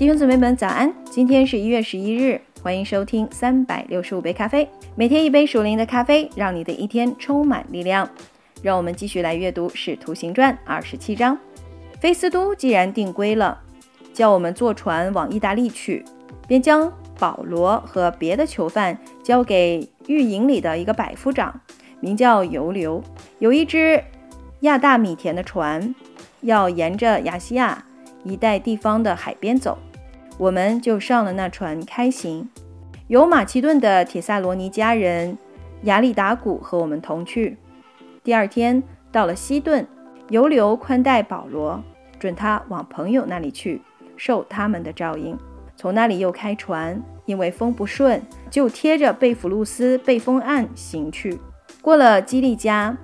弟兄姊妹们，早安！今天是一月十一日，欢迎收听三百六十五杯咖啡，每天一杯属灵的咖啡，让你的一天充满力量。让我们继续来阅读《使徒行传》二十七章。菲斯都既然定规了，叫我们坐船往意大利去，便将保罗和别的囚犯交给狱营里的一个百夫长，名叫尤留。有一只亚大米田的船，要沿着亚细亚一带地方的海边走。我们就上了那船开行，有马其顿的铁萨罗尼迦人亚里达古和我们同去。第二天到了西顿，尤留宽待保罗，准他往朋友那里去，受他们的照应。从那里又开船，因为风不顺，就贴着贝弗路斯背风岸行去。过了基利加、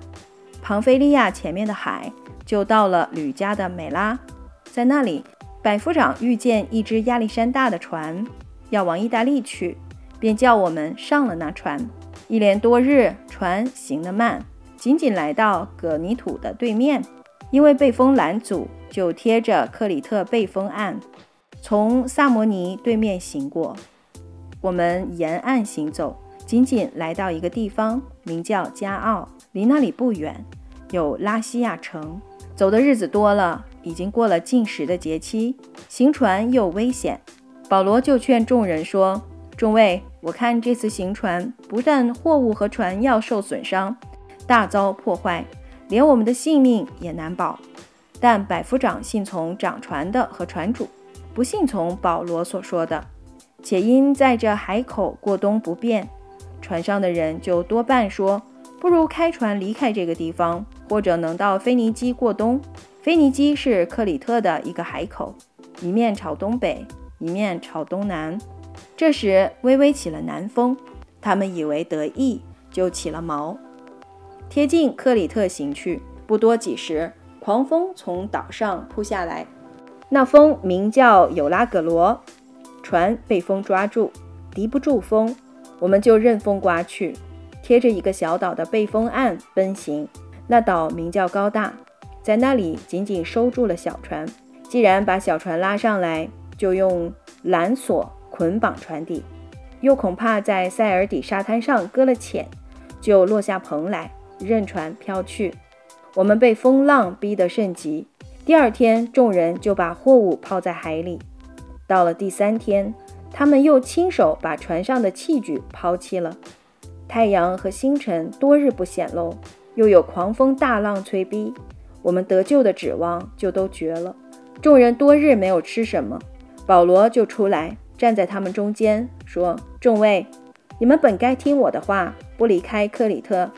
庞菲利亚前面的海，就到了吕家的美拉，在那里。百夫长遇见一只亚历山大的船，要往意大利去，便叫我们上了那船。一连多日，船行得慢，仅仅来到葛尼土的对面，因为被风拦阻，就贴着克里特背风岸，从萨摩尼对面行过。我们沿岸行走，仅仅来到一个地方，名叫加奥，离那里不远，有拉西亚城。走的日子多了。已经过了禁食的节期，行船又危险，保罗就劝众人说：“众位，我看这次行船，不但货物和船要受损伤，大遭破坏，连我们的性命也难保。但百夫长信从掌船的和船主，不信从保罗所说的，且因在这海口过冬不便，船上的人就多半说，不如开船离开这个地方，或者能到腓尼基过冬。”腓尼基是克里特的一个海口，一面朝东北，一面朝东南。这时微微起了南风，他们以为得意，就起了锚，贴近克里特行去。不多几时，狂风从岛上扑下来，那风名叫有拉格罗，船被风抓住，敌不住风，我们就任风刮去，贴着一个小岛的背风岸奔行。那岛名叫高大。在那里紧紧收住了小船。既然把小船拉上来，就用缆索捆绑船底，又恐怕在塞尔底沙滩上搁了浅，就落下蓬来，任船飘去。我们被风浪逼得甚急。第二天，众人就把货物抛在海里。到了第三天，他们又亲手把船上的器具抛弃了。太阳和星辰多日不显露，又有狂风大浪催逼。我们得救的指望就都绝了。众人多日没有吃什么，保罗就出来站在他们中间，说：“众位，你们本该听我的话，不离开克里特，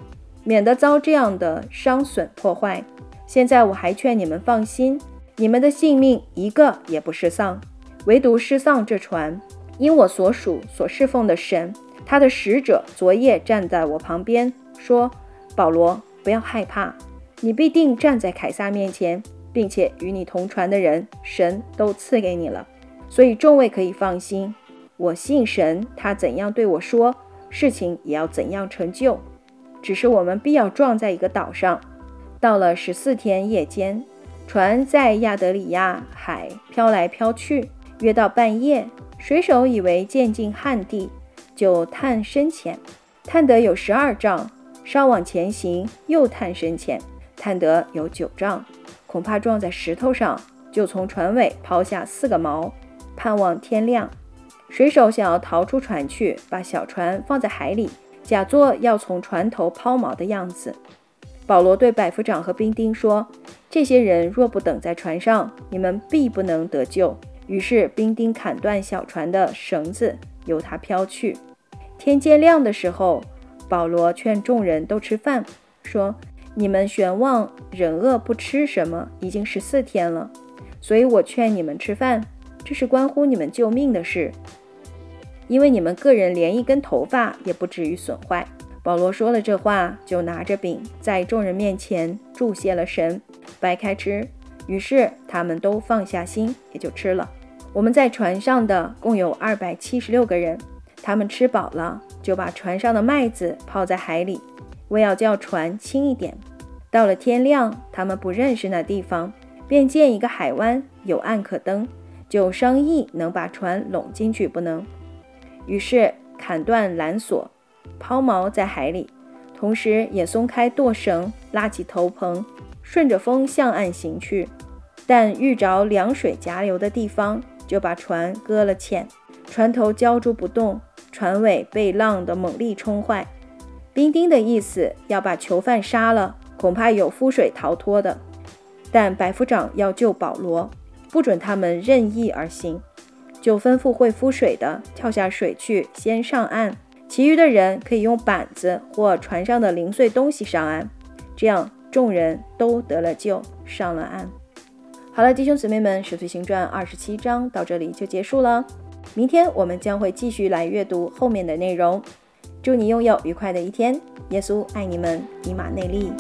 免得遭这样的伤损破坏。现在我还劝你们放心，你们的性命一个也不失丧，唯独失丧这船。因我所属所侍奉的神，他的使者昨夜站在我旁边，说：保罗，不要害怕。”你必定站在凯撒面前，并且与你同船的人，神都赐给你了，所以众位可以放心。我信神，他怎样对我说，事情也要怎样成就。只是我们必要撞在一个岛上。到了十四天夜间，船在亚德里亚海飘来飘去，约到半夜，水手以为渐近旱地，就探深浅，探得有十二丈，稍往前行，又探深浅。探得有九丈，恐怕撞在石头上，就从船尾抛下四个锚，盼望天亮。水手想要逃出船去，把小船放在海里，假作要从船头抛锚的样子。保罗对百夫长和兵丁说：“这些人若不等在船上，你们必不能得救。”于是兵丁砍断小船的绳子，由它飘去。天渐亮的时候，保罗劝众人都吃饭，说。你们悬望忍饿不吃什么，已经十四天了，所以我劝你们吃饭，这是关乎你们救命的事，因为你们个人连一根头发也不至于损坏。保罗说了这话，就拿着饼在众人面前祝谢了神，掰开吃。于是他们都放下心，也就吃了。我们在船上的共有二百七十六个人，他们吃饱了，就把船上的麦子泡在海里。为要叫船轻一点，到了天亮，他们不认识那地方，便见一个海湾，有岸可登，就商议能把船拢进去不能。于是砍断缆索，抛锚在海里，同时也松开舵绳，拉起头篷，顺着风向岸行去。但遇着凉水夹流的地方，就把船搁了浅，船头胶住不动，船尾被浪的猛力冲坏。兵丁的意思要把囚犯杀了，恐怕有覆水逃脱的。但百夫长要救保罗，不准他们任意而行，就吩咐会覆水的跳下水去先上岸，其余的人可以用板子或船上的零碎东西上岸。这样众人都得了救，上了岸。好了，弟兄姊妹们，《使徒行传》二十七章到这里就结束了。明天我们将会继续来阅读后面的内容。祝你拥有愉快的一天，耶稣爱你们，以马内利。